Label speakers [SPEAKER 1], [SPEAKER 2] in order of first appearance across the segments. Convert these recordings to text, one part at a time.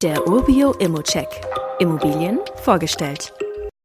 [SPEAKER 1] Der Urbio Immocheck. Immobilien vorgestellt.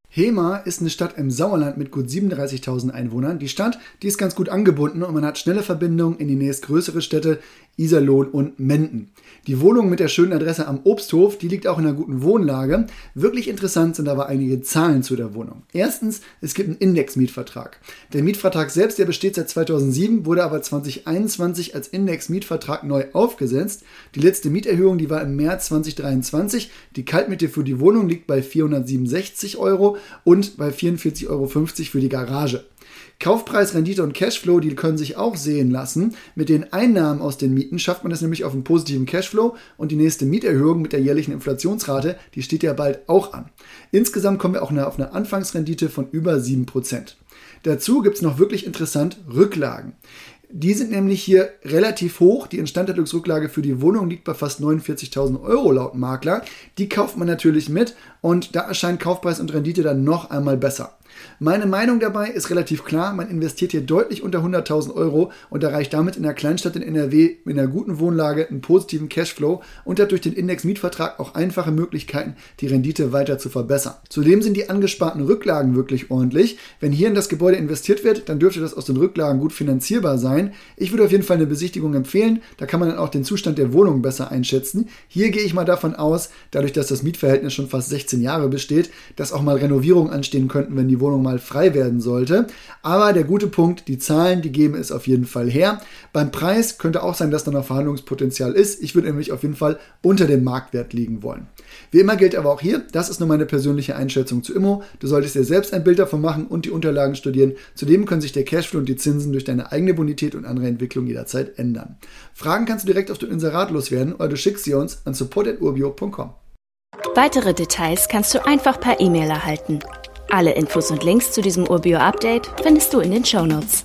[SPEAKER 2] Hema ist eine Stadt im Sauerland mit gut 37.000 Einwohnern. Die Stadt, die ist ganz gut angebunden und man hat schnelle Verbindungen in die nächstgrößere Städte Iserlohn und Menden. Die Wohnung mit der schönen Adresse am Obsthof, die liegt auch in einer guten Wohnlage. Wirklich interessant sind aber einige Zahlen zu der Wohnung. Erstens, es gibt einen Indexmietvertrag. Der Mietvertrag selbst, der besteht seit 2007, wurde aber 2021 als Indexmietvertrag neu aufgesetzt. Die letzte Mieterhöhung, die war im März 2023. Die Kaltmiete für die Wohnung liegt bei 467 Euro und bei 44,50 Euro für die Garage. Kaufpreis, Rendite und Cashflow, die können sich auch sehen lassen. Mit den Einnahmen aus den Mieten schafft man es nämlich auf einen positiven Cashflow und die nächste Mieterhöhung mit der jährlichen Inflationsrate, die steht ja bald auch an. Insgesamt kommen wir auch auf eine Anfangsrendite von über 7%. Dazu gibt es noch wirklich interessant Rücklagen. Die sind nämlich hier relativ hoch. Die Instandhaltungsrücklage für die Wohnung liegt bei fast 49.000 Euro laut Makler. Die kauft man natürlich mit und da erscheint Kaufpreis und Rendite dann noch einmal besser. Meine Meinung dabei ist relativ klar, man investiert hier deutlich unter 100.000 Euro und erreicht damit in der Kleinstadt in NRW mit einer guten Wohnlage einen positiven Cashflow und hat durch den Index-Mietvertrag auch einfache Möglichkeiten, die Rendite weiter zu verbessern. Zudem sind die angesparten Rücklagen wirklich ordentlich. Wenn hier in das Gebäude investiert wird, dann dürfte das aus den Rücklagen gut finanzierbar sein. Ich würde auf jeden Fall eine Besichtigung empfehlen, da kann man dann auch den Zustand der Wohnung besser einschätzen. Hier gehe ich mal davon aus, dadurch, dass das Mietverhältnis schon fast 16 Jahre besteht, dass auch mal Renovierungen anstehen könnten, wenn die Wohnung mal frei werden sollte. Aber der gute Punkt, die Zahlen, die geben es auf jeden Fall her. Beim Preis könnte auch sein, dass da noch Verhandlungspotenzial ist. Ich würde nämlich auf jeden Fall unter dem Marktwert liegen wollen. Wie immer gilt aber auch hier, das ist nur meine persönliche Einschätzung zu Immo. Du solltest dir selbst ein Bild davon machen und die Unterlagen studieren. Zudem können sich der Cashflow und die Zinsen durch deine eigene Bonität und andere Entwicklung jederzeit ändern. Fragen kannst du direkt auf dem Inserat loswerden oder du schickst sie uns an support.urbio.com.
[SPEAKER 1] Weitere Details kannst du einfach per E-Mail erhalten. Alle Infos und Links zu diesem Urbio-Update findest du in den Show Notes.